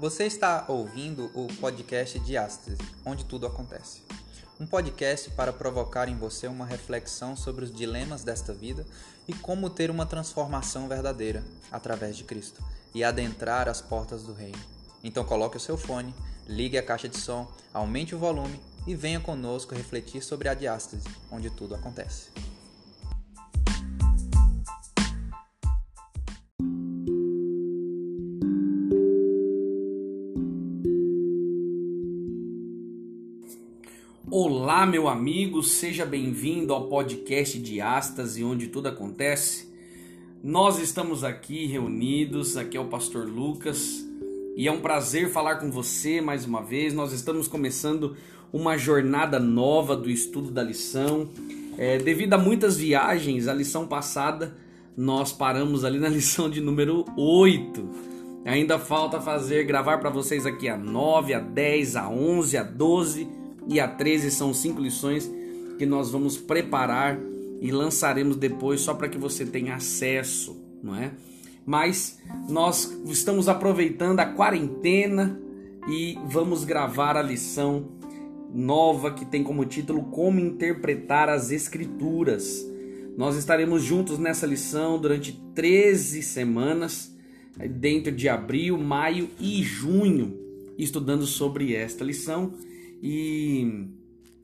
Você está ouvindo o podcast Diástase, onde tudo acontece. Um podcast para provocar em você uma reflexão sobre os dilemas desta vida e como ter uma transformação verdadeira através de Cristo e adentrar as portas do reino. Então coloque o seu fone, ligue a caixa de som, aumente o volume e venha conosco refletir sobre a diástase, onde tudo acontece. Olá, meu amigo, seja bem-vindo ao podcast de Astas e onde tudo acontece. Nós estamos aqui reunidos, aqui é o pastor Lucas e é um prazer falar com você mais uma vez. Nós estamos começando uma jornada nova do estudo da lição. É, devido a muitas viagens, a lição passada nós paramos ali na lição de número 8. Ainda falta fazer, gravar para vocês aqui a 9, a 10, a 11, a 12 e a 13 são cinco lições que nós vamos preparar e lançaremos depois só para que você tenha acesso, não é? Mas nós estamos aproveitando a quarentena e vamos gravar a lição nova que tem como título Como interpretar as escrituras. Nós estaremos juntos nessa lição durante 13 semanas, dentro de abril, maio e junho, estudando sobre esta lição e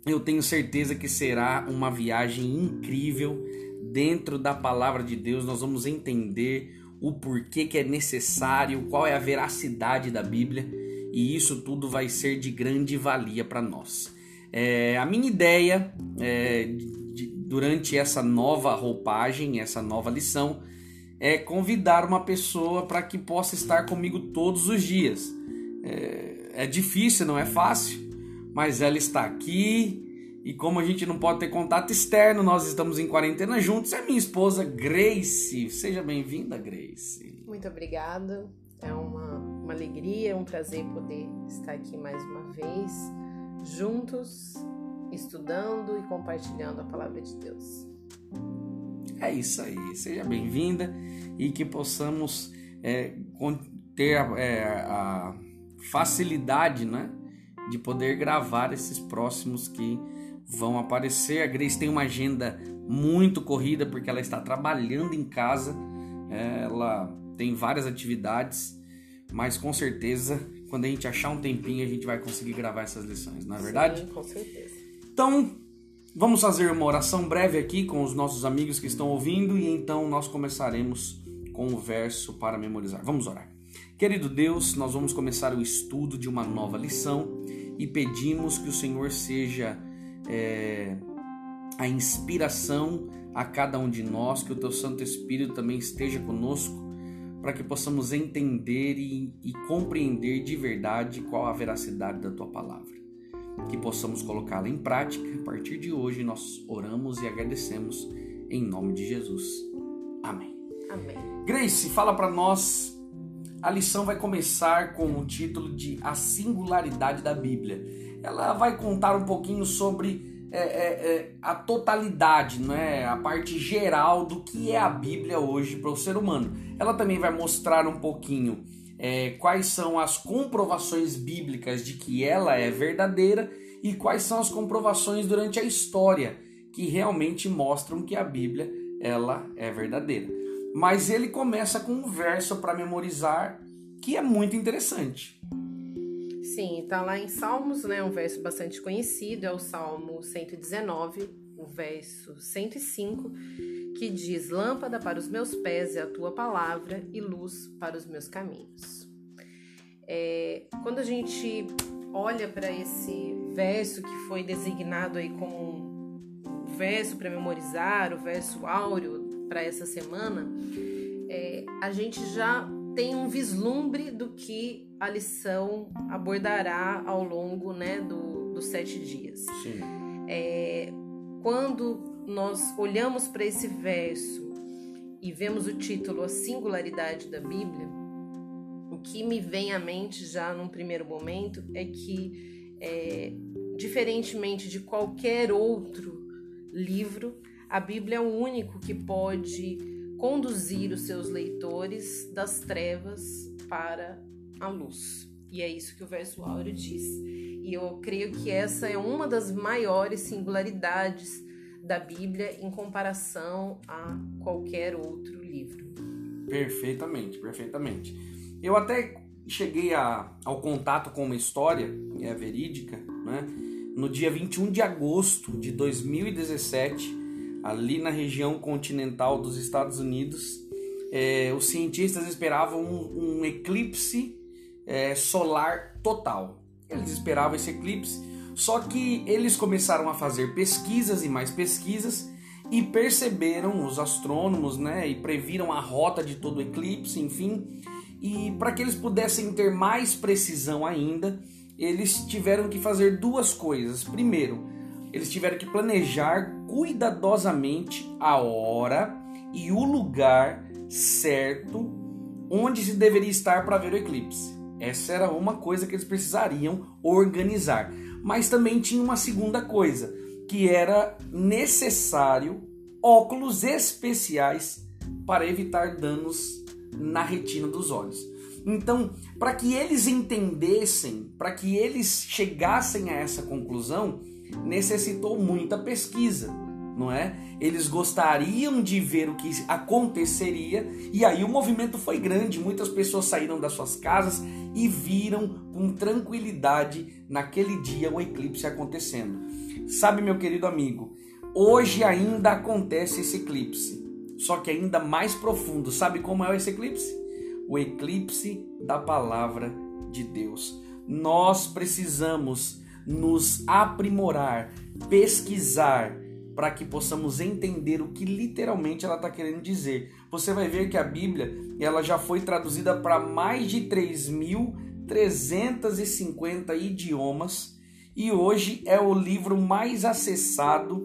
eu tenho certeza que será uma viagem incrível dentro da palavra de Deus. Nós vamos entender o porquê que é necessário, qual é a veracidade da Bíblia e isso tudo vai ser de grande valia para nós. É, a minha ideia é, de, durante essa nova roupagem, essa nova lição, é convidar uma pessoa para que possa estar comigo todos os dias. É, é difícil, não é fácil, mas ela está aqui e como a gente não pode ter contato externo, nós estamos em quarentena juntos. É minha esposa Grace. Seja bem-vinda, Grace. Muito obrigada. É uma, uma alegria, um prazer poder estar aqui mais uma vez, juntos, estudando e compartilhando a palavra de Deus. É isso aí. Seja bem-vinda e que possamos é, ter a, é, a facilidade, né? De poder gravar esses próximos que vão aparecer. A Grace tem uma agenda muito corrida porque ela está trabalhando em casa, ela tem várias atividades, mas com certeza quando a gente achar um tempinho a gente vai conseguir gravar essas lições, não é verdade? Sim, com certeza. Então, vamos fazer uma oração breve aqui com os nossos amigos que estão ouvindo e então nós começaremos com o verso para memorizar. Vamos orar. Querido Deus, nós vamos começar o estudo de uma nova lição e pedimos que o Senhor seja é, a inspiração a cada um de nós, que o Teu Santo Espírito também esteja conosco, para que possamos entender e, e compreender de verdade qual a veracidade da Tua palavra. Que possamos colocá-la em prática. A partir de hoje, nós oramos e agradecemos em nome de Jesus. Amém. Amém. Grace, fala para nós a lição vai começar com o título de A Singularidade da Bíblia. Ela vai contar um pouquinho sobre é, é, é, a totalidade, né? a parte geral do que é a Bíblia hoje para o ser humano. Ela também vai mostrar um pouquinho é, quais são as comprovações bíblicas de que ela é verdadeira e quais são as comprovações durante a história que realmente mostram que a Bíblia ela é verdadeira mas ele começa com um verso para memorizar que é muito interessante. Sim, está lá em Salmos, né, um verso bastante conhecido, é o Salmo 119, o verso 105, que diz: Lâmpada para os meus pés é a tua palavra e luz para os meus caminhos. É, quando a gente olha para esse verso que foi designado aí como um verso para memorizar, o verso áureo para essa semana, é, a gente já tem um vislumbre do que a lição abordará ao longo né, do, dos sete dias. Sim. É, quando nós olhamos para esse verso e vemos o título A Singularidade da Bíblia, o que me vem à mente já num primeiro momento é que, é, diferentemente de qualquer outro livro, a Bíblia é o único que pode conduzir os seus leitores das trevas para a luz. E é isso que o verso áureo diz. E eu creio que essa é uma das maiores singularidades da Bíblia em comparação a qualquer outro livro. Perfeitamente, perfeitamente. Eu até cheguei a, ao contato com uma história, é verídica, né? no dia 21 de agosto de 2017, ali na região continental dos Estados Unidos, é, os cientistas esperavam um, um eclipse é, solar total. Eles esperavam esse eclipse, só que eles começaram a fazer pesquisas e mais pesquisas e perceberam os astrônomos, né, e previram a rota de todo o eclipse, enfim. E para que eles pudessem ter mais precisão ainda, eles tiveram que fazer duas coisas. Primeiro, eles tiveram que planejar cuidadosamente a hora e o lugar certo onde se deveria estar para ver o eclipse. Essa era uma coisa que eles precisariam organizar. Mas também tinha uma segunda coisa, que era necessário óculos especiais para evitar danos na retina dos olhos. Então, para que eles entendessem, para que eles chegassem a essa conclusão, necessitou muita pesquisa, não é? Eles gostariam de ver o que aconteceria e aí o movimento foi grande. Muitas pessoas saíram das suas casas e viram com tranquilidade naquele dia o eclipse acontecendo. Sabe, meu querido amigo, hoje ainda acontece esse eclipse, só que ainda mais profundo. Sabe como é esse eclipse? O eclipse da palavra de Deus. Nós precisamos nos aprimorar, pesquisar, para que possamos entender o que literalmente ela está querendo dizer. Você vai ver que a Bíblia ela já foi traduzida para mais de 3.350 idiomas e hoje é o livro mais acessado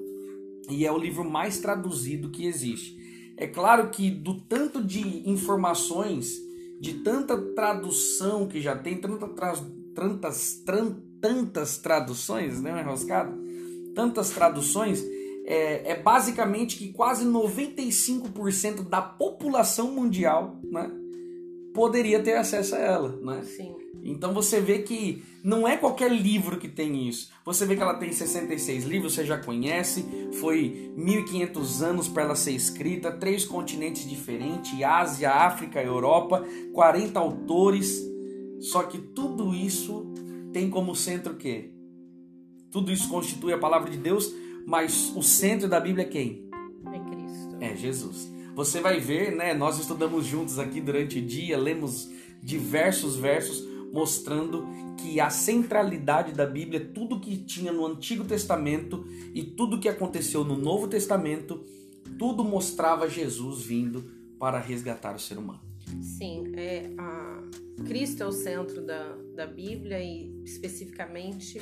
e é o livro mais traduzido que existe. É claro que do tanto de informações, de tanta tradução que já tem, tanta tra tantas, tantas traduções, né, enroscado? Tantas traduções, é, é basicamente que quase 95% da população mundial né, poderia ter acesso a ela. Né? Sim. Então você vê que não é qualquer livro que tem isso. Você vê que ela tem 66 livros, você já conhece, foi 1500 anos para ela ser escrita, três continentes diferentes, Ásia, África, Europa, 40 autores. Só que tudo isso tem como centro o quê? Tudo isso constitui a palavra de Deus, mas o centro da Bíblia é quem? É Cristo. É Jesus. Você vai ver, né? Nós estudamos juntos aqui durante o dia, lemos diversos versos mostrando que a centralidade da Bíblia, tudo que tinha no Antigo Testamento e tudo que aconteceu no Novo Testamento, tudo mostrava Jesus vindo para resgatar o ser humano. Sim, é, a, Cristo é o centro da, da Bíblia e especificamente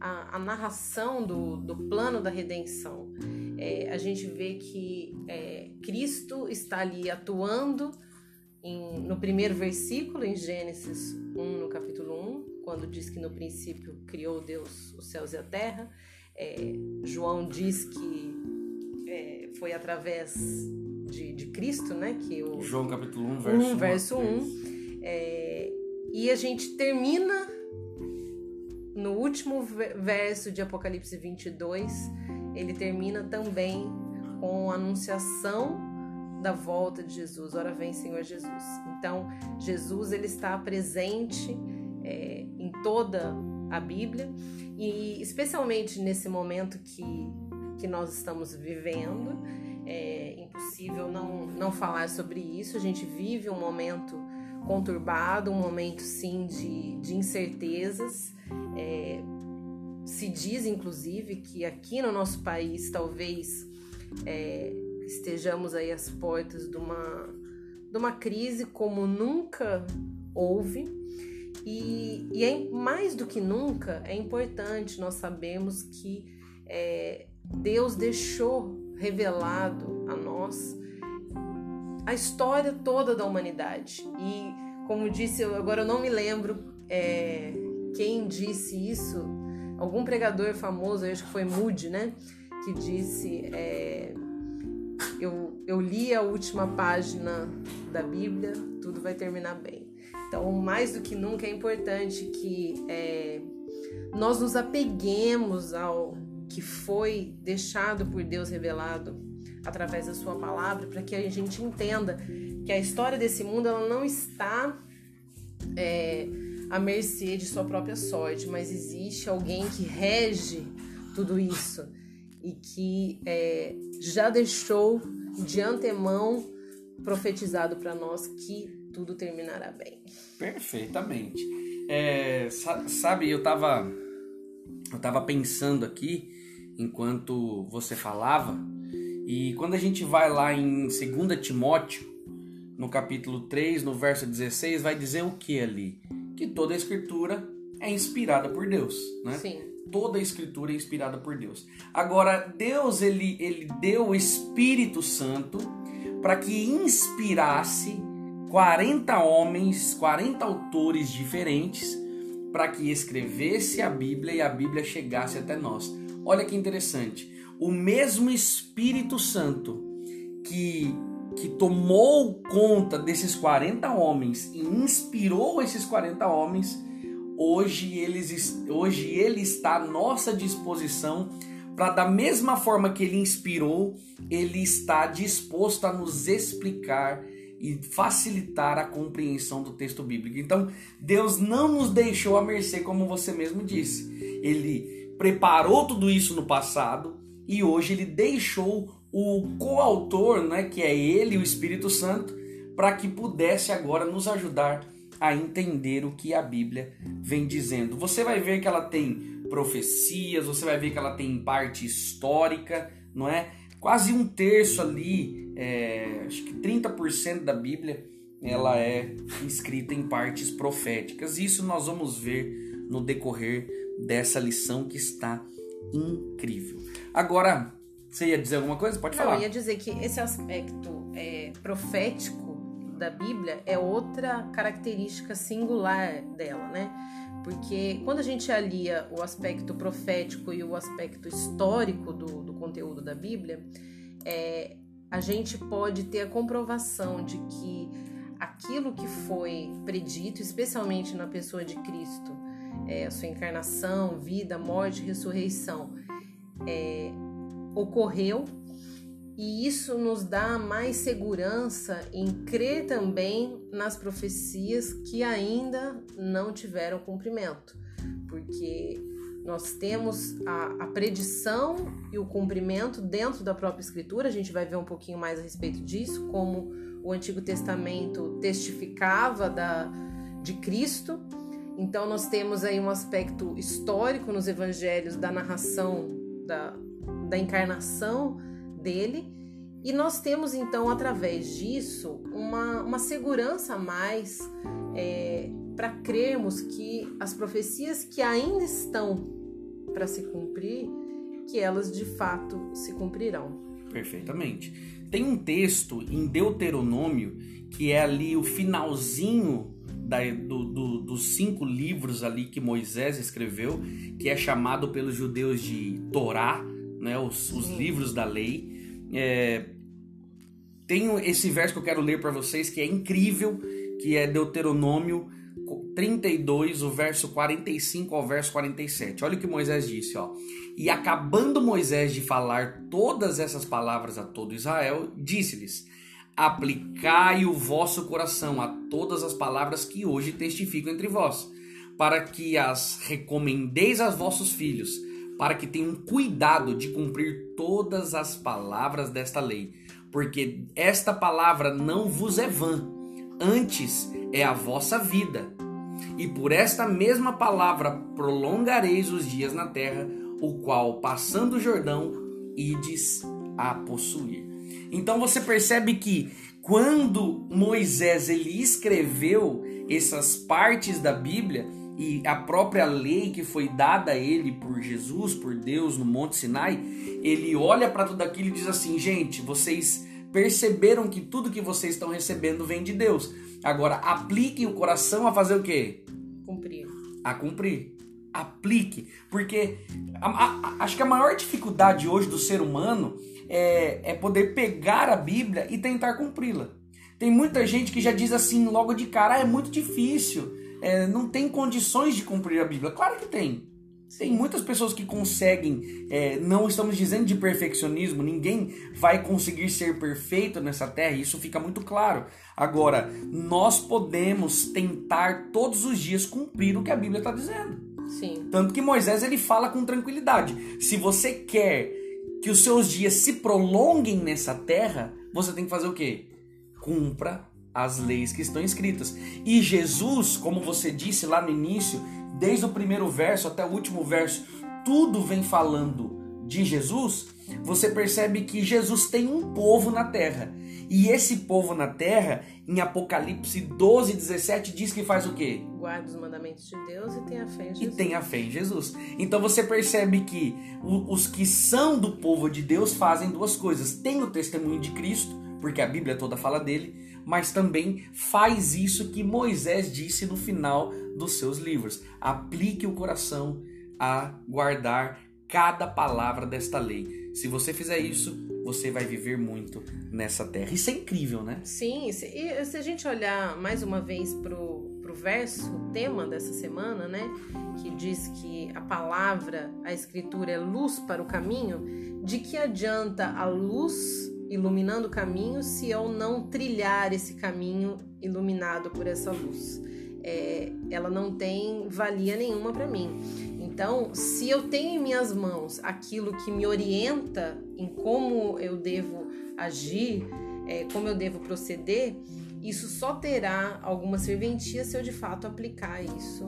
a, a narração do, do plano da redenção. É, a gente vê que é, Cristo está ali atuando em, no primeiro versículo, em Gênesis 1, no capítulo 1, quando diz que no princípio criou Deus os céus e a terra. É, João diz que é, foi através de, de, Cristo, né? Que o, João capítulo 1, verso 1. Verso 1 é, e a gente termina no último verso de Apocalipse 22, ele termina também com a anunciação da volta de Jesus. Ora vem, Senhor Jesus. Então, Jesus ele está presente é, em toda a Bíblia e especialmente nesse momento que, que nós estamos vivendo. É impossível não, não falar sobre isso. A gente vive um momento conturbado, um momento sim de, de incertezas. É, se diz, inclusive, que aqui no nosso país talvez é, estejamos aí às portas de uma, de uma crise como nunca houve. E, e é, mais do que nunca é importante nós sabemos que é, Deus deixou revelado a nós a história toda da humanidade. E, como disse, agora eu não me lembro é, quem disse isso, algum pregador famoso, acho que foi Moody, né? Que disse: é, eu, eu li a última página da Bíblia, tudo vai terminar bem. Então, mais do que nunca é importante que é, nós nos apeguemos ao que foi deixado por Deus revelado através da sua palavra, para que a gente entenda que a história desse mundo ela não está é, à mercê de sua própria sorte, mas existe alguém que rege tudo isso e que é, já deixou de antemão profetizado para nós que tudo terminará bem. Perfeitamente. É, sabe, eu estava eu tava pensando aqui enquanto você falava, e quando a gente vai lá em 2 Timóteo, no capítulo 3, no verso 16, vai dizer o que ali? Que toda a escritura é inspirada por Deus, né? Sim. Toda a escritura é inspirada por Deus. Agora, Deus ele, ele deu o Espírito Santo para que inspirasse 40 homens, 40 autores diferentes para que escrevesse a Bíblia e a Bíblia chegasse até nós. Olha que interessante. O mesmo Espírito Santo que, que tomou conta desses 40 homens e inspirou esses 40 homens, hoje, eles, hoje ele está à nossa disposição para da mesma forma que ele inspirou, ele está disposto a nos explicar e facilitar a compreensão do texto bíblico. Então, Deus não nos deixou à mercê, como você mesmo disse. Ele preparou tudo isso no passado e hoje ele deixou o coautor, né, que é ele, o Espírito Santo, para que pudesse agora nos ajudar a entender o que a Bíblia vem dizendo. Você vai ver que ela tem profecias, você vai ver que ela tem parte histórica, não é? Quase um terço ali é, acho que 30% da Bíblia ela é escrita em partes proféticas. Isso nós vamos ver no decorrer dessa lição que está incrível. Agora, você ia dizer alguma coisa? Pode Não, falar. Eu ia dizer que esse aspecto é, profético da Bíblia é outra característica singular dela, né? Porque quando a gente alia o aspecto profético e o aspecto histórico do, do conteúdo da Bíblia, é, a gente pode ter a comprovação de que aquilo que foi predito, especialmente na pessoa de Cristo, é, a sua encarnação, vida, morte, ressurreição, é, ocorreu. E isso nos dá mais segurança em crer também nas profecias que ainda não tiveram cumprimento, porque nós temos a, a, predição e o cumprimento dentro da própria Escritura, a gente vai ver um pouquinho mais a respeito disso, como o Antigo Testamento testificava da, de Cristo. Então, nós temos aí um aspecto histórico nos evangelhos da narração da, da encarnação dele, e nós temos então, através disso, uma, uma segurança a mais. É, para crermos que as profecias que ainda estão para se cumprir, que elas de fato se cumprirão. Perfeitamente. Tem um texto em Deuteronômio que é ali o finalzinho da, do, do, dos cinco livros ali que Moisés escreveu, que é chamado pelos judeus de Torá, né, os, os livros da lei. É, tem esse verso que eu quero ler para vocês que é incrível, que é Deuteronômio 32, o verso 45 ao verso 47. Olha o que Moisés disse, ó. E acabando Moisés de falar todas essas palavras a todo Israel, disse-lhes: Aplicai o vosso coração a todas as palavras que hoje testifico entre vós, para que as recomendeis aos vossos filhos, para que tenham cuidado de cumprir todas as palavras desta lei, porque esta palavra não vos é vã, antes é a vossa vida e por esta mesma palavra prolongareis os dias na terra, o qual, passando o Jordão, ides a possuir. Então você percebe que quando Moisés ele escreveu essas partes da Bíblia e a própria lei que foi dada a ele por Jesus, por Deus no Monte Sinai, ele olha para tudo aquilo e diz assim: gente, vocês perceberam que tudo que vocês estão recebendo vem de Deus. Agora, apliquem o coração a fazer o quê? Cumprir. A cumprir. Aplique. Porque a, a, acho que a maior dificuldade hoje do ser humano é, é poder pegar a Bíblia e tentar cumpri-la. Tem muita gente que já diz assim logo de cara, ah, é muito difícil, é, não tem condições de cumprir a Bíblia. Claro que tem. Tem muitas pessoas que conseguem, é, não estamos dizendo de perfeccionismo, ninguém vai conseguir ser perfeito nessa terra, isso fica muito claro. Agora, nós podemos tentar todos os dias cumprir o que a Bíblia está dizendo. Sim. Tanto que Moisés ele fala com tranquilidade: se você quer que os seus dias se prolonguem nessa terra, você tem que fazer o quê? Cumpra as leis que estão escritas. E Jesus, como você disse lá no início, desde o primeiro verso até o último verso, tudo vem falando de Jesus, você percebe que Jesus tem um povo na terra. E esse povo na terra, em Apocalipse 12, 17, diz que faz o quê? Guarda os mandamentos de Deus e tem a fé em Jesus. E tem a fé em Jesus. Então você percebe que os que são do povo de Deus fazem duas coisas. Tem o testemunho de Cristo, porque a Bíblia toda fala dele, mas também faz isso que Moisés disse no final dos seus livros. Aplique o coração a guardar cada palavra desta lei. Se você fizer isso, você vai viver muito nessa terra. Isso é incrível, né? Sim, e se a gente olhar mais uma vez pro, pro verso, o tema dessa semana, né? Que diz que a palavra, a escritura é luz para o caminho, de que adianta a luz iluminando o caminho se eu não trilhar esse caminho iluminado por essa luz? É, ela não tem valia nenhuma para mim. Então, se eu tenho em minhas mãos aquilo que me orienta em como eu devo agir, é, como eu devo proceder, isso só terá alguma serventia se eu de fato aplicar isso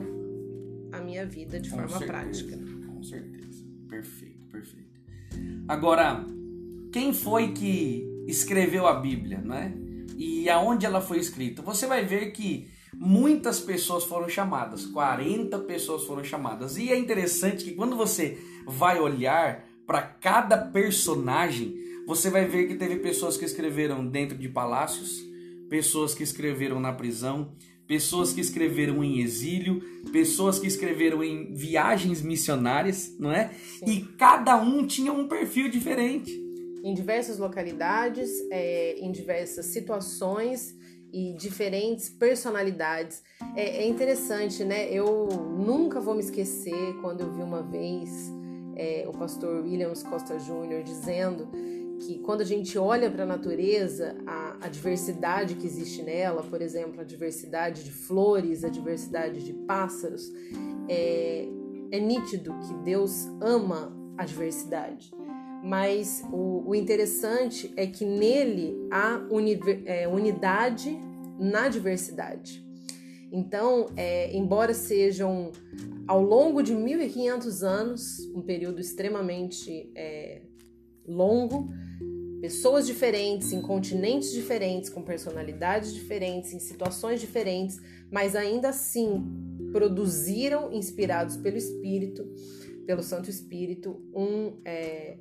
à minha vida de com forma certeza, prática. Com certeza. Perfeito, perfeito. Agora, quem foi que escreveu a Bíblia, né? E aonde ela foi escrita? Você vai ver que muitas pessoas foram chamadas, 40 pessoas foram chamadas. E é interessante que quando você vai olhar para cada personagem, você vai ver que teve pessoas que escreveram dentro de palácios, pessoas que escreveram na prisão, pessoas que escreveram em exílio, pessoas que escreveram em viagens missionárias, não é? Sim. E cada um tinha um perfil diferente. Em diversas localidades, é, em diversas situações e diferentes personalidades. É, é, interessante, né? Eu nunca vou me esquecer quando eu vi uma vez é, o pastor Williams Costa Júnior dizendo que quando a gente olha para a natureza, a, diversidade que existe nela, por exemplo, a diversidade de flores, a diversidade de pássaros, é, é nítido que Deus ama a diversidade. Mas o, o interessante é que nele há uni, é, unidade na diversidade. Então, é, embora sejam ao longo de 1500 anos, um período extremamente é, longo, pessoas diferentes, em continentes diferentes, com personalidades diferentes, em situações diferentes, mas ainda assim produziram, inspirados pelo Espírito, pelo Santo Espírito, um. É,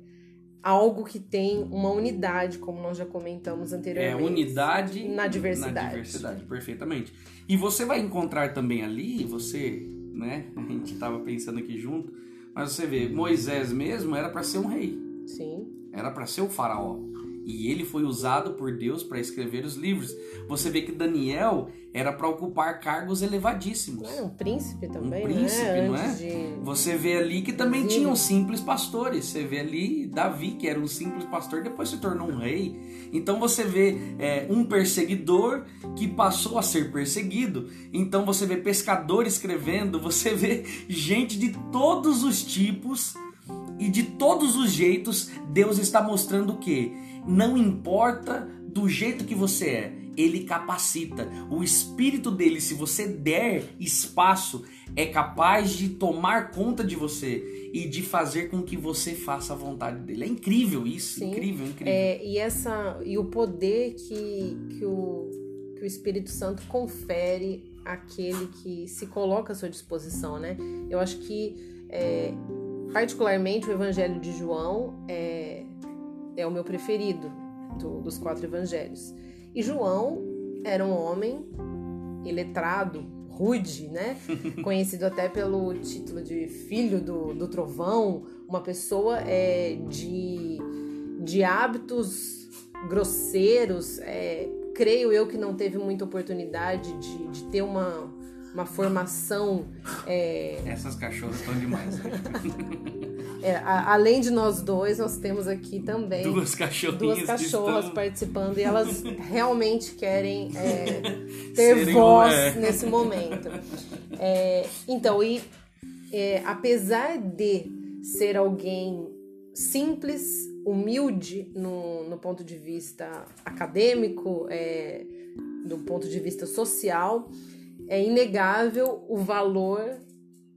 algo que tem uma unidade, como nós já comentamos anteriormente. É, unidade na diversidade. Na diversidade, perfeitamente. E você vai encontrar também ali, você, né? A gente estava pensando aqui junto, mas você vê, Moisés mesmo era para ser um rei. Sim. Era para ser o faraó. E ele foi usado por Deus para escrever os livros. Você vê que Daniel era para ocupar cargos elevadíssimos. É, um príncipe também, um príncipe, né? não é? De... Você vê ali que também tinham simples pastores. Você vê ali Davi, que era um simples pastor, depois se tornou um rei. Então você vê é, um perseguidor que passou a ser perseguido. Então você vê pescador escrevendo, você vê gente de todos os tipos e de todos os jeitos. Deus está mostrando que não importa do jeito que você é, ele capacita. O espírito dele, se você der espaço, é capaz de tomar conta de você e de fazer com que você faça a vontade dele. É incrível isso, Sim. incrível, incrível. É, e essa e o poder que, que, o, que o Espírito Santo confere àquele que se coloca à sua disposição, né? Eu acho que é, particularmente o Evangelho de João é, é o meu preferido do, dos quatro evangelhos. E João era um homem iletrado, rude, né? Conhecido até pelo título de filho do, do trovão, uma pessoa é, de, de hábitos grosseiros, é, creio eu que não teve muita oportunidade de, de ter uma, uma formação. É... Essas cachorras estão demais. Né? É, a, além de nós dois, nós temos aqui também duas duas cachorras estão... participando e elas realmente querem é, ter Serem voz é. nesse momento. É, então, e é, apesar de ser alguém simples, humilde no, no ponto de vista acadêmico, do ponto de vista social, é inegável o valor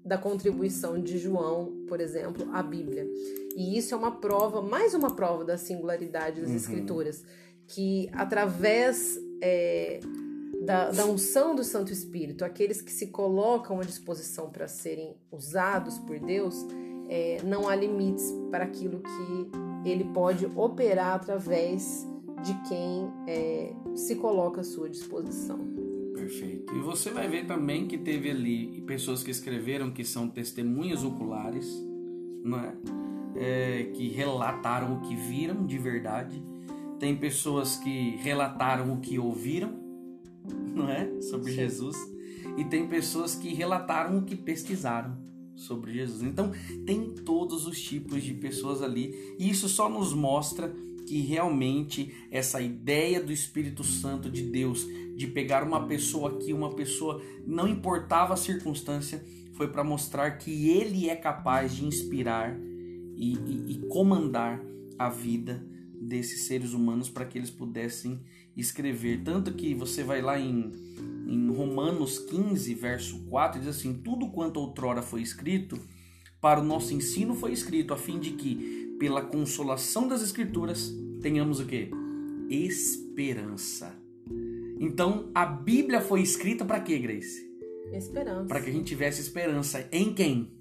da contribuição de João, por exemplo, à Bíblia. E isso é uma prova, mais uma prova da singularidade das uhum. Escrituras, que através é, da, da, unção do Santo Espírito, aqueles que se colocam à disposição para serem usados por Deus, é, não há limites para aquilo que ele pode operar através de quem é, se coloca à sua disposição. Perfeito. E você vai ver também que teve ali pessoas que escreveram que são testemunhas oculares, não é? é que relataram o que viram de verdade. Tem pessoas que relataram o que ouviram, não é? Sobre Sim. Jesus. E tem pessoas que relataram o que pesquisaram sobre Jesus. Então, tem todos os tipos de pessoas ali. E isso só nos mostra que realmente essa ideia do Espírito Santo de Deus de pegar uma pessoa aqui, uma pessoa, não importava a circunstância, foi para mostrar que ele é capaz de inspirar e, e, e comandar a vida desses seres humanos para que eles pudessem escrever. Tanto que você vai lá em, em Romanos 15, verso 4, diz assim: Tudo quanto outrora foi escrito, para o nosso ensino foi escrito, a fim de que, pela consolação das Escrituras, tenhamos o que? Esperança. Então, a Bíblia foi escrita para quê, Grace? Esperança. Para que a gente tivesse esperança em quem?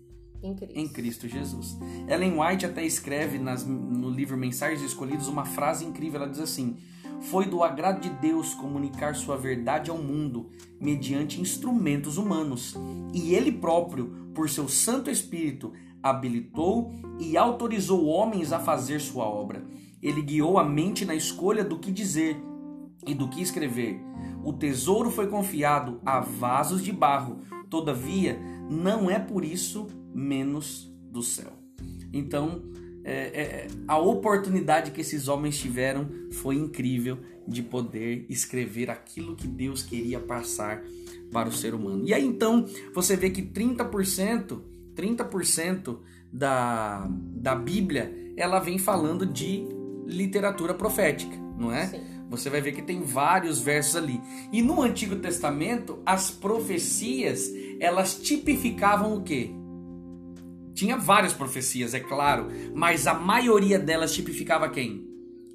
Em Cristo. Em Cristo Jesus. Ellen White até escreve nas, no livro Mensagens Escolhidas uma frase incrível. Ela diz assim: Foi do agrado de Deus comunicar sua verdade ao mundo mediante instrumentos humanos, e Ele próprio, por seu Santo Espírito, habilitou e autorizou homens a fazer sua obra. Ele guiou a mente na escolha do que dizer e do que escrever. O tesouro foi confiado a vasos de barro, todavia, não é por isso menos do céu. Então, é, é, a oportunidade que esses homens tiveram foi incrível de poder escrever aquilo que Deus queria passar para o ser humano. E aí então você vê que 30%, 30% da, da Bíblia ela vem falando de literatura profética, não é? Sim. Você vai ver que tem vários versos ali. E no Antigo Testamento, as profecias, elas tipificavam o quê? Tinha várias profecias, é claro, mas a maioria delas tipificava quem?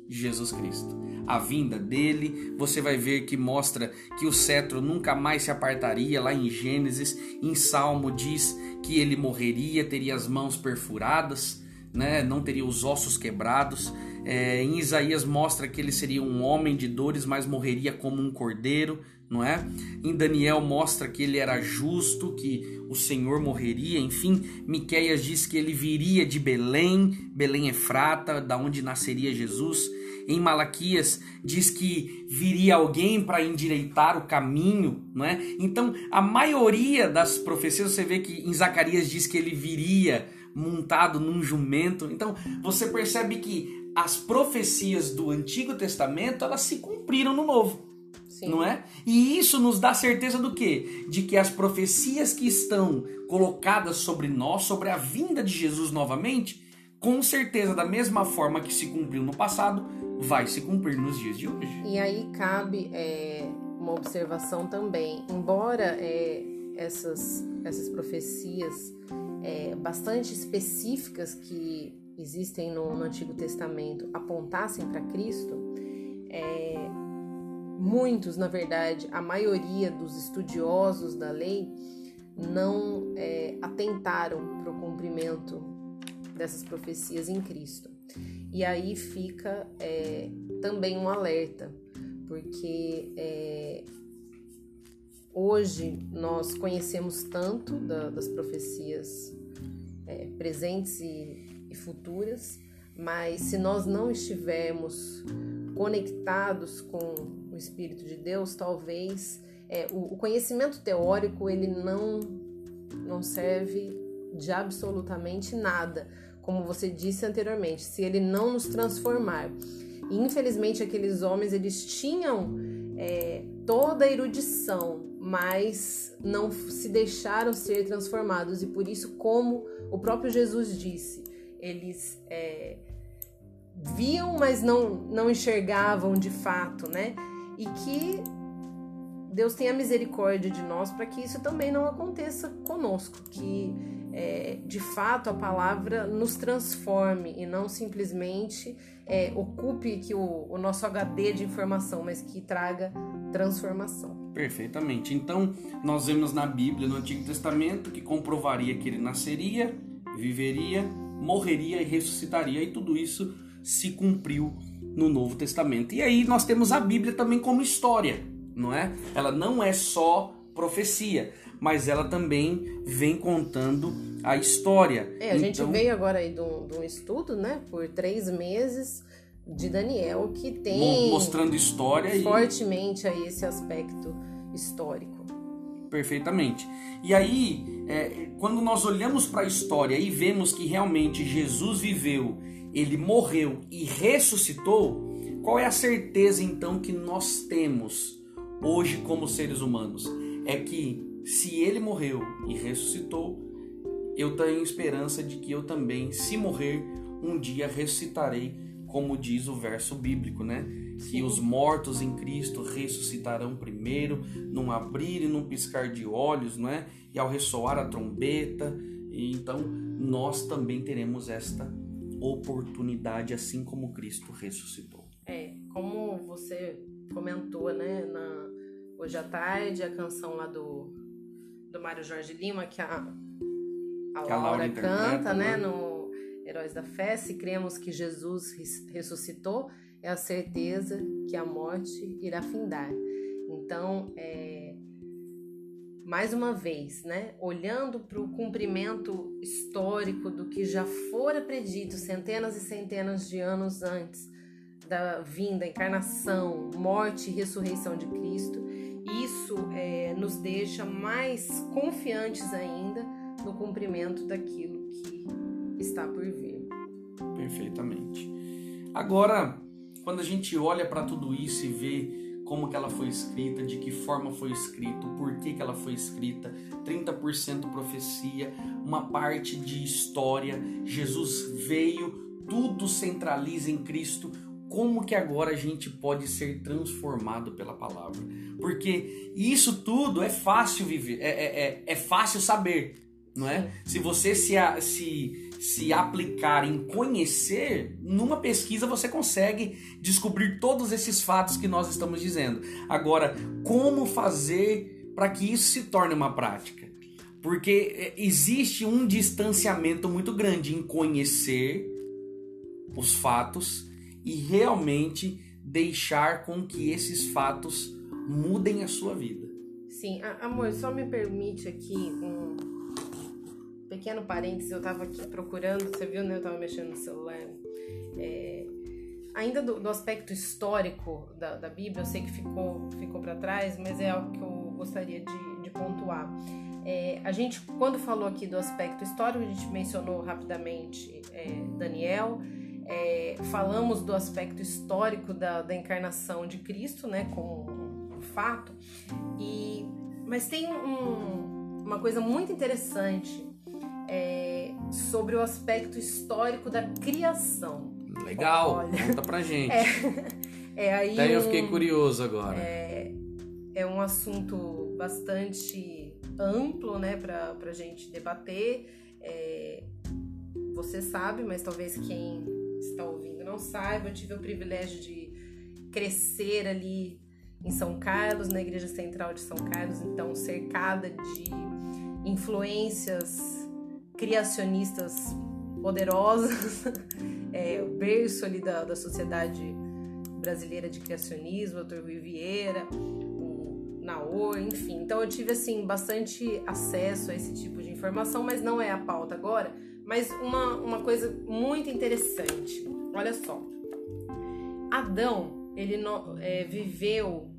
Jesus Cristo. A vinda dele, você vai ver que mostra que o cetro nunca mais se apartaria. Lá em Gênesis, em Salmo diz que ele morreria, teria as mãos perfuradas, né? não teria os ossos quebrados. É, em Isaías mostra que ele seria um homem de dores, mas morreria como um cordeiro, não é? Em Daniel mostra que ele era justo, que o Senhor morreria. Enfim, Miqueias diz que ele viria de Belém, Belém Efrata, da onde nasceria Jesus. Em Malaquias diz que viria alguém para endireitar o caminho, não é? Então, a maioria das profecias você vê que em Zacarias diz que ele viria montado num jumento. Então, você percebe que as profecias do Antigo Testamento elas se cumpriram no Novo. Sim. Não é? E isso nos dá certeza do quê? De que as profecias que estão colocadas sobre nós, sobre a vinda de Jesus novamente, com certeza, da mesma forma que se cumpriu no passado, vai se cumprir nos dias de hoje. E aí cabe é, uma observação também. Embora é, essas, essas profecias é, bastante específicas que existem no, no Antigo Testamento apontassem para Cristo, é, muitos, na verdade, a maioria dos estudiosos da lei não é, atentaram para o cumprimento dessas profecias em Cristo. E aí fica é, também um alerta, porque é, hoje nós conhecemos tanto da, das profecias é, presentes e e futuras, mas se nós não estivermos conectados com o Espírito de Deus, talvez é, o, o conhecimento teórico ele não, não serve de absolutamente nada, como você disse anteriormente, se ele não nos transformar. E, infelizmente, aqueles homens eles tinham é, toda a erudição, mas não se deixaram ser transformados. E por isso, como o próprio Jesus disse, eles é, viam, mas não, não enxergavam de fato, né? E que Deus tenha misericórdia de nós para que isso também não aconteça conosco, que é, de fato a palavra nos transforme e não simplesmente é, ocupe que o, o nosso HD de informação, mas que traga transformação. Perfeitamente. Então, nós vemos na Bíblia, no Antigo Testamento, que comprovaria que ele nasceria, viveria, morreria e ressuscitaria, e tudo isso se cumpriu no Novo Testamento. E aí nós temos a Bíblia também como história, não é? Ela não é só profecia, mas ela também vem contando a história. É, a então... gente veio agora aí de um, de um estudo, né, por três meses de Daniel que tem mostrando história fortemente e... aí esse aspecto histórico. Perfeitamente. E aí, é, quando nós olhamos para a história e vemos que realmente Jesus viveu ele morreu e ressuscitou, qual é a certeza então que nós temos hoje como seres humanos? É que se ele morreu e ressuscitou, eu tenho esperança de que eu também, se morrer, um dia ressuscitarei, como diz o verso bíblico, né? Sim. Que os mortos em Cristo ressuscitarão primeiro, num abrir e num piscar de olhos, não é? E ao ressoar a trombeta, e então nós também teremos esta oportunidade, assim como Cristo ressuscitou. É, como você comentou, né, na, hoje à tarde, a canção lá do, do Mário Jorge Lima, que a, a, que a Laura, Laura canta, né, né, no Heróis da Fé, se cremos que Jesus ressuscitou, é a certeza que a morte irá findar. Então, é, mais uma vez, né, olhando para o cumprimento histórico do que já fora predito centenas e centenas de anos antes da vinda, encarnação, morte e ressurreição de Cristo, isso é, nos deixa mais confiantes ainda no cumprimento daquilo que está por vir. Perfeitamente. Agora, quando a gente olha para tudo isso e vê como que ela foi escrita, de que forma foi escrito, por que, que ela foi escrita, 30% profecia, uma parte de história, Jesus veio, tudo centraliza em Cristo. Como que agora a gente pode ser transformado pela palavra? Porque isso tudo é fácil viver, é, é, é, é fácil saber, não é? Se você se, se se aplicar em conhecer, numa pesquisa você consegue descobrir todos esses fatos que nós estamos dizendo. Agora, como fazer para que isso se torne uma prática? Porque é, existe um distanciamento muito grande em conhecer os fatos e realmente deixar com que esses fatos mudem a sua vida. Sim, amor, só me permite aqui um, pequeno parênteses, eu estava aqui procurando, você viu, né? Eu estava mexendo no celular. É, ainda do, do, aspecto histórico da, da, Bíblia, eu sei que ficou, ficou para trás, mas é algo que eu gostaria de, de pontuar. É, a gente, quando falou aqui do aspecto histórico, a gente mencionou rapidamente é, Daniel, é, falamos do aspecto histórico da, da encarnação de Cristo, né, como um fato, e, mas tem um, uma coisa muito interessante é, sobre o aspecto histórico da criação. Legal, Olha, conta pra gente. É, é aí Até um, eu fiquei curioso agora. É, é um assunto bastante amplo, né, pra, pra gente debater. É, você sabe, mas talvez quem está ouvindo não saiba, eu tive o privilégio de crescer ali em São Carlos, na Igreja Central de São Carlos, então cercada de influências criacionistas poderosas, é, o berço ali da, da Sociedade Brasileira de Criacionismo, o Dr. Rui Vieira, o Naor, enfim. Então eu tive assim bastante acesso a esse tipo de informação, mas não é a pauta agora. Mas uma, uma coisa muito interessante, olha só. Adão, ele no, é, viveu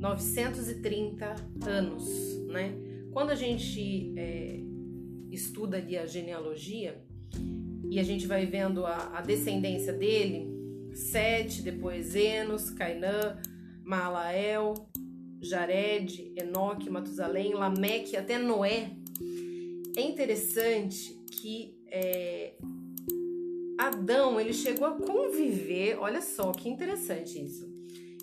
930 anos, né? Quando a gente é, estuda ali a genealogia e a gente vai vendo a, a descendência dele, Sete, depois Enos, Cainã, Malael, Jared, Enoque, Matusalém, Lameque, até Noé. É interessante que é, Adão ele chegou a conviver, olha só que interessante isso.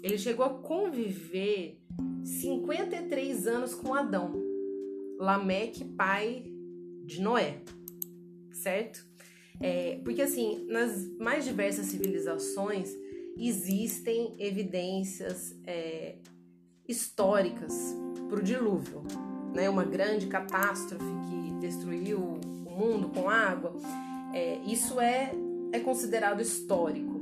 Ele chegou a conviver 53 anos com Adão, Lameque, pai de Noé, certo? É, porque assim, nas mais diversas civilizações existem evidências é, históricas para o dilúvio, né? Uma grande catástrofe que destruiu o mundo com água. É, isso é, é considerado histórico.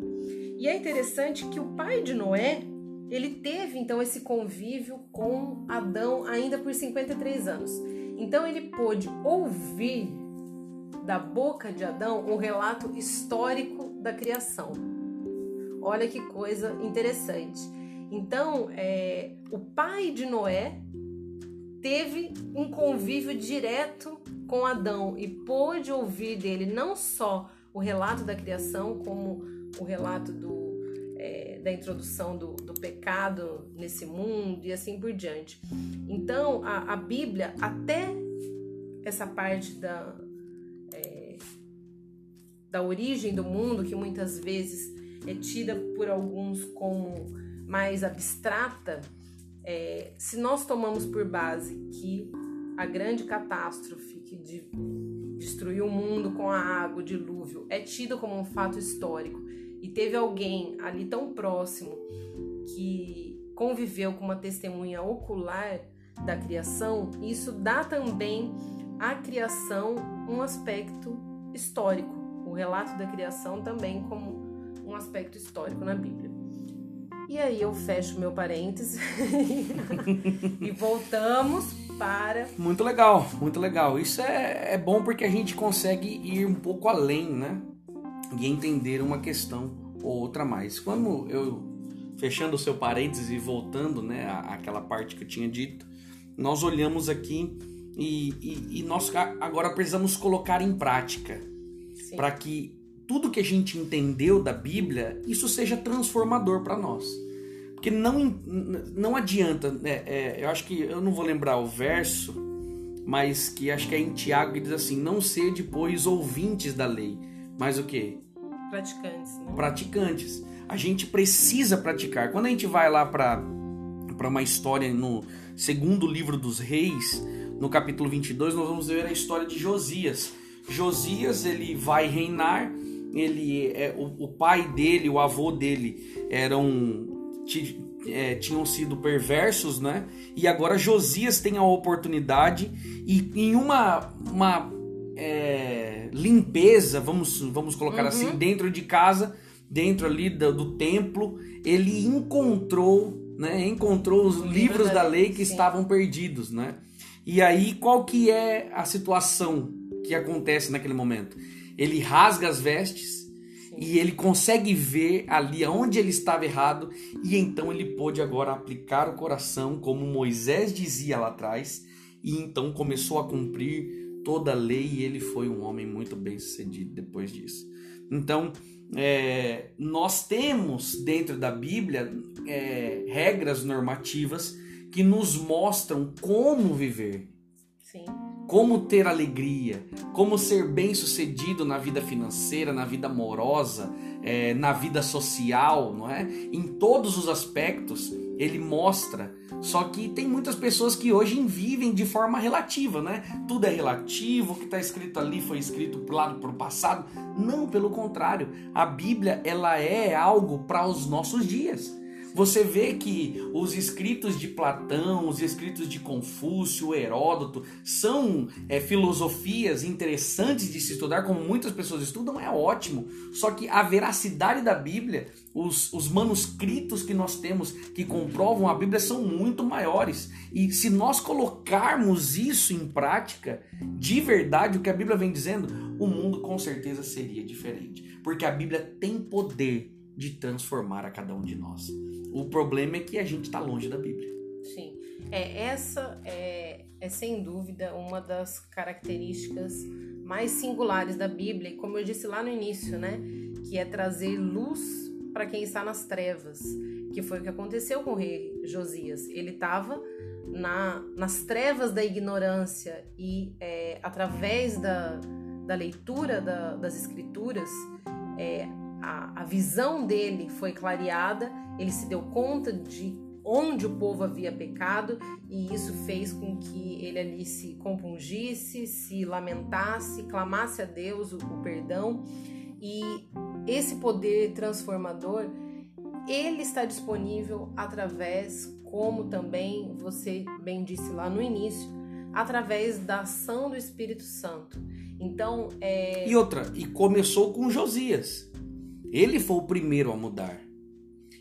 E é interessante que o pai de Noé ele teve então esse convívio com Adão ainda por 53 anos. Então ele pôde ouvir da boca de Adão o relato histórico da criação. Olha que coisa interessante. Então, é, o pai de Noé teve um convívio direto com Adão e pôde ouvir dele não só o relato da criação, como o relato do, é, da introdução do, do, pecado nesse mundo e assim por diante. Então, a, a Bíblia, até essa parte da, é, da origem do mundo, que muitas vezes é tida por alguns como mais abstrata, é, se nós tomamos por base que a grande catástrofe que de, destruiu o mundo com a água, o dilúvio, é tido como um fato histórico e teve alguém ali tão próximo que conviveu com uma testemunha ocular da criação, isso dá também à criação um aspecto histórico. O relato da criação também como um aspecto histórico na Bíblia. E aí eu fecho meu parênteses e voltamos para. Muito legal, muito legal. Isso é, é bom porque a gente consegue ir um pouco além, né? E entender uma questão ou outra mais. Quando eu, fechando o seu parênteses e voltando, né, àquela parte que eu tinha dito, nós olhamos aqui e, e, e nós agora precisamos colocar em prática para que tudo que a gente entendeu da Bíblia, isso seja transformador para nós. Porque não, não adianta, né? É, eu acho que eu não vou lembrar o verso, mas que acho que é em Tiago que diz assim: não ser depois ouvintes da lei, mas o que? Praticantes. Né? Praticantes. A gente precisa praticar. Quando a gente vai lá para uma história no segundo livro dos reis, no capítulo 22, nós vamos ver a história de Josias. Josias ele vai reinar ele é o, o pai dele, o avô dele eram é, tinham sido perversos, né? E agora Josias tem a oportunidade e em uma, uma é, limpeza, vamos, vamos colocar assim, uhum. assim, dentro de casa, dentro ali do, do, templo, ele encontrou, né? Encontrou os livros da lei que sim. estavam perdidos, né? E aí qual que é a situação que acontece naquele momento? ele rasga as vestes e ele consegue ver ali aonde ele estava errado e então ele pôde agora aplicar o coração como Moisés dizia lá atrás e então começou a cumprir toda a lei e ele foi um homem muito bem sucedido depois disso. Então é, nós temos dentro da Bíblia é, regras normativas que nos mostram como viver. Sim como ter alegria, como ser bem sucedido na vida financeira, na vida amorosa, é, na vida social, não é? Em todos os aspectos ele mostra. Só que tem muitas pessoas que hoje vivem de forma relativa, né? Tudo é relativo, o que está escrito ali foi escrito lá para o passado. Não, pelo contrário, a Bíblia ela é algo para os nossos dias. Você vê que os escritos de Platão, os escritos de Confúcio, Heródoto, são é, filosofias interessantes de se estudar, como muitas pessoas estudam, é ótimo. Só que a veracidade da Bíblia, os, os manuscritos que nós temos que comprovam a Bíblia são muito maiores. E se nós colocarmos isso em prática, de verdade, o que a Bíblia vem dizendo, o mundo com certeza seria diferente. Porque a Bíblia tem poder de transformar a cada um de nós. O problema é que a gente está longe da Bíblia. Sim. É, essa é, é sem dúvida uma das características mais singulares da Bíblia, e como eu disse lá no início, né? Que é trazer luz para quem está nas trevas, que foi o que aconteceu com o rei Josias. Ele estava na, nas trevas da ignorância e é, através da, da leitura da, das escrituras, é, a, a visão dele foi clareada, ele se deu conta de onde o povo havia pecado e isso fez com que ele ali se compungisse, se lamentasse, clamasse a Deus o, o perdão e esse poder transformador ele está disponível através, como também você bem disse lá no início, através da ação do Espírito Santo. Então, é... E outra, e começou com Josias. Ele foi o primeiro a mudar.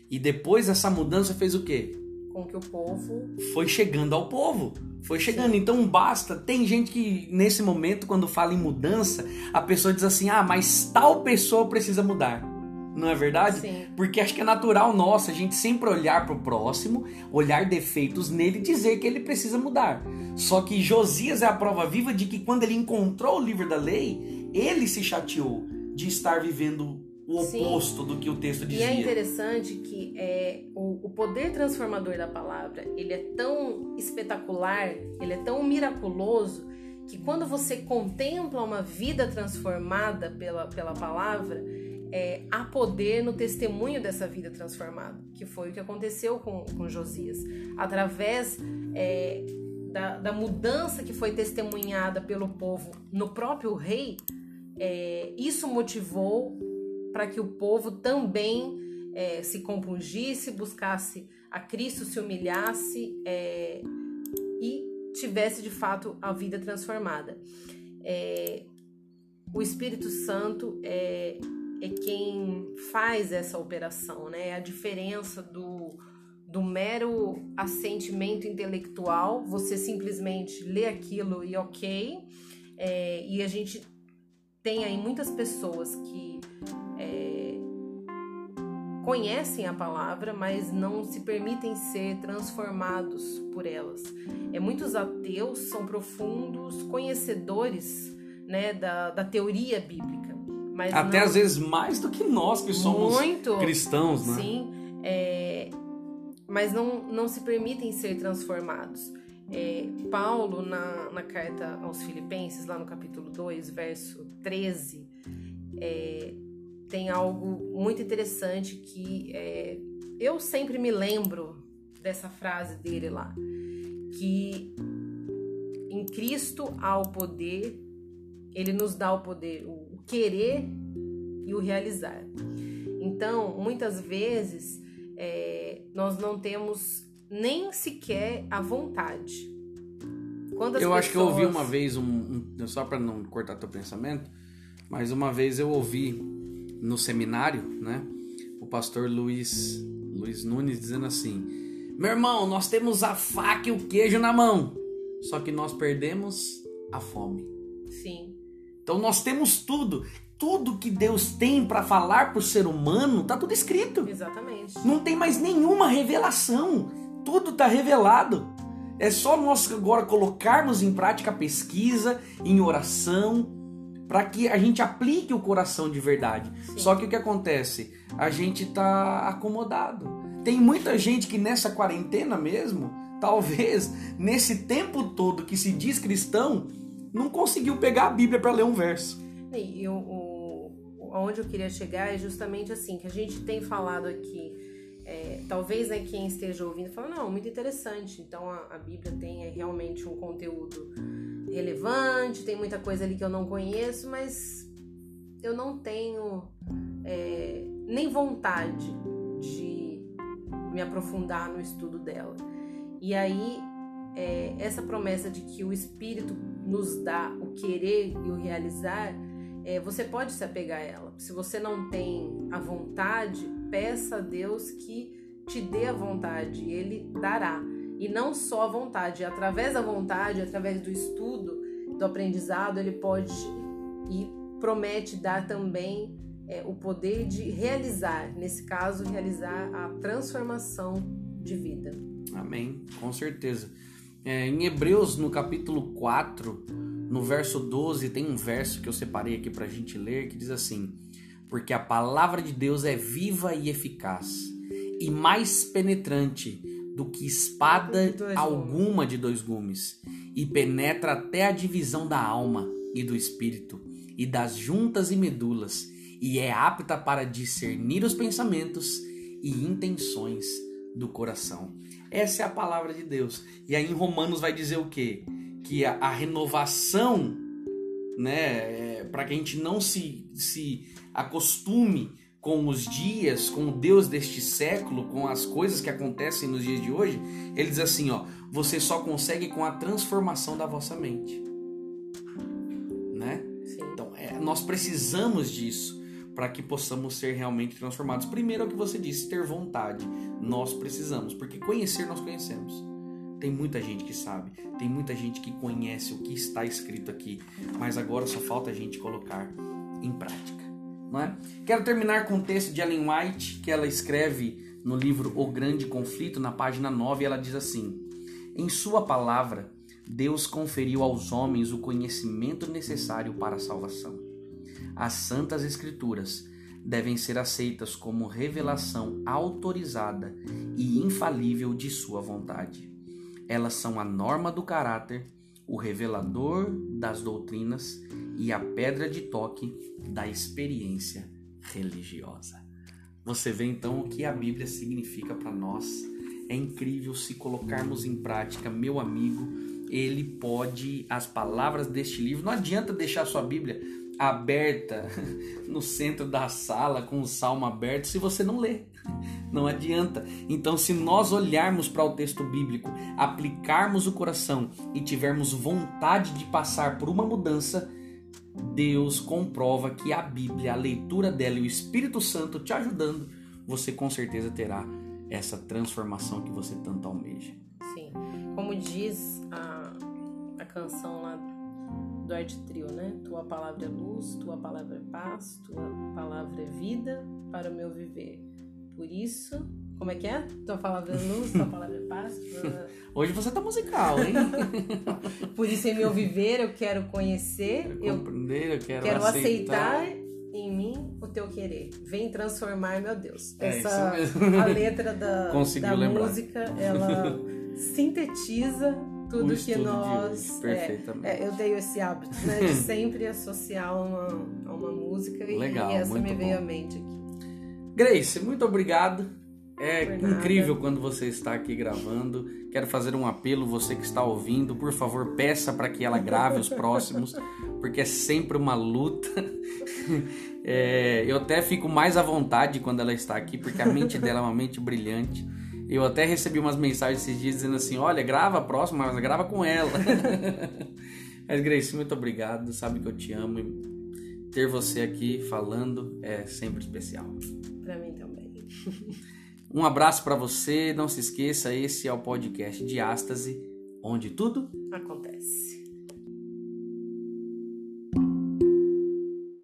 E depois essa mudança fez o quê? Com que o povo. Foi chegando ao povo. Foi chegando. Sim. Então basta. Tem gente que nesse momento, quando fala em mudança, a pessoa diz assim: ah, mas tal pessoa precisa mudar. Não é verdade? Sim. Porque acho que é natural nossa a gente sempre olhar para o próximo, olhar defeitos nele e dizer que ele precisa mudar. Só que Josias é a prova viva de que quando ele encontrou o livro da lei, ele se chateou de estar vivendo o oposto Sim. do que o texto dizia. E é interessante que é, o, o, poder transformador da palavra ele é tão espetacular, ele é tão miraculoso que quando você contempla uma vida transformada pela, pela palavra, é, há poder no testemunho dessa vida transformada, que foi o que aconteceu com, com Josias. Através é, da, da, mudança que foi testemunhada pelo povo no próprio rei, é, isso motivou para que o povo também é, se compungisse, buscasse a Cristo, se humilhasse é, e tivesse de fato a vida transformada. É, o Espírito Santo é, é quem faz essa operação, né? É a diferença do, do mero assentimento intelectual, você simplesmente lê aquilo e ok, é, e a gente tem aí muitas pessoas que é, conhecem a palavra, mas não se permitem ser transformados por elas. É, muitos ateus são profundos conhecedores né, da, da teoria bíblica. Mas Até não... às vezes mais do que nós que somos Muito, cristãos, né? Sim, é, mas não, não se permitem ser transformados. É, Paulo, na, na carta aos Filipenses, lá no capítulo 2, verso 13, é, tem algo muito interessante que é, eu sempre me lembro dessa frase dele lá, que em Cristo há o poder, ele nos dá o poder, o querer e o realizar. Então, muitas vezes, é, nós não temos nem sequer a vontade. Quando eu pessoas... acho que eu ouvi uma vez, um, um só para não cortar teu pensamento, mas uma vez eu ouvi no seminário, né, o pastor Luiz, Luiz Nunes dizendo assim: Meu irmão, nós temos a faca e o queijo na mão, só que nós perdemos a fome. Sim. Então nós temos tudo tudo que Deus tem para falar para o ser humano, tá tudo escrito. Exatamente. Não tem mais nenhuma revelação tudo está revelado. É só nós agora colocarmos em prática a pesquisa, em oração, para que a gente aplique o coração de verdade. Sim. Só que o que acontece? A gente está acomodado. Tem muita gente que nessa quarentena mesmo, talvez nesse tempo todo que se diz cristão, não conseguiu pegar a Bíblia para ler um verso. E o, onde eu queria chegar é justamente assim, que a gente tem falado aqui é, talvez né, quem esteja ouvindo fala, não, muito interessante. Então a, a, Bíblia tem é, realmente um conteúdo relevante, tem muita coisa ali que eu não conheço, mas eu não tenho é, nem vontade de me aprofundar no estudo dela. E aí é, essa promessa de que o Espírito nos dá o querer e o realizar, é, você pode se apegar a ela. Se você não tem a vontade, peça a Deus que te dê a vontade, ele dará. E não só a vontade, através da vontade, através do estudo, do aprendizado, ele pode e promete dar também é, o poder de realizar, nesse caso, realizar a transformação de vida. Amém, com certeza. É, em Hebreus, no capítulo 4, no verso 12, tem um verso que eu separei aqui para a gente ler que diz assim: Porque a palavra de Deus é viva e eficaz, e mais penetrante do que espada De alguma de dois gumes, e penetra até a divisão da alma e do espírito, e das juntas e medulas, e é apta para discernir os pensamentos e intenções do coração. Essa é a palavra de Deus. E aí em Romanos vai dizer o quê? Que a, a renovação, né, para que a gente não se, se acostume com os dias, com o Deus deste século, com as coisas que acontecem nos dias de hoje, ele diz assim, ó, você só consegue com a transformação da vossa mente, né? Sim. Então, é, nós precisamos disso para que possamos ser realmente transformados. Primeiro é o que você disse, ter vontade. Nós precisamos, porque conhecer nós conhecemos. Tem muita gente que sabe, tem muita gente que conhece o que está escrito aqui, mas agora só falta a gente colocar em prática. Não é? Quero terminar com um texto de Ellen White que ela escreve no livro O Grande Conflito, na página 9, ela diz assim: Em Sua palavra, Deus conferiu aos homens o conhecimento necessário para a salvação. As Santas Escrituras devem ser aceitas como revelação autorizada e infalível de Sua vontade. Elas são a norma do caráter, o revelador das doutrinas e a pedra de toque da experiência religiosa. Você vê então o que a Bíblia significa para nós. É incrível se colocarmos em prática, meu amigo. Ele pode, as palavras deste livro, não adianta deixar sua Bíblia aberta no centro da sala com o salmo aberto se você não lê. Não adianta. Então, se nós olharmos para o texto bíblico, aplicarmos o coração e tivermos vontade de passar por uma mudança, Deus comprova que a Bíblia, a leitura dela e o Espírito Santo te ajudando, você com certeza terá essa transformação que você tanto almeja. Sim. Como diz a, a canção lá do Arte Trio, né? Tua palavra é luz, tua palavra é paz, tua palavra é vida para o meu viver. Por isso, como é que é? Tua palavra é luz, tua palavra é paz. Hoje você tá musical, hein? Por isso, em meu viver, eu quero conhecer, eu compreender, eu quero, quero aceitar. aceitar. em mim o teu querer. Vem transformar, meu Deus. É Essa a letra da, da música, ela sintetiza tudo O que nós. é, é, eu tenho esse hábito, né? De sempre associar uma, a uma música e- Legal, e essa me veio bom. à mente aqui. Grace, muito obrigado. É incrível quando você está aqui gravando. Quero fazer um apelo, você que está ouvindo, por favor, peça para que ela grave os próximos, porque é sempre uma luta. É, eu até fico mais à vontade quando ela está aqui, porque a mente dela é uma mente brilhante. Eu até recebi umas mensagens esses dias dizendo assim: olha, grava a próxima, mas grava com ela. mas, Grace, muito obrigado. Sabe que eu te amo ter você aqui falando é sempre especial. Pra mim também. Um abraço para você, não se esqueça, esse é o podcast de Ástase, onde tudo Acontece.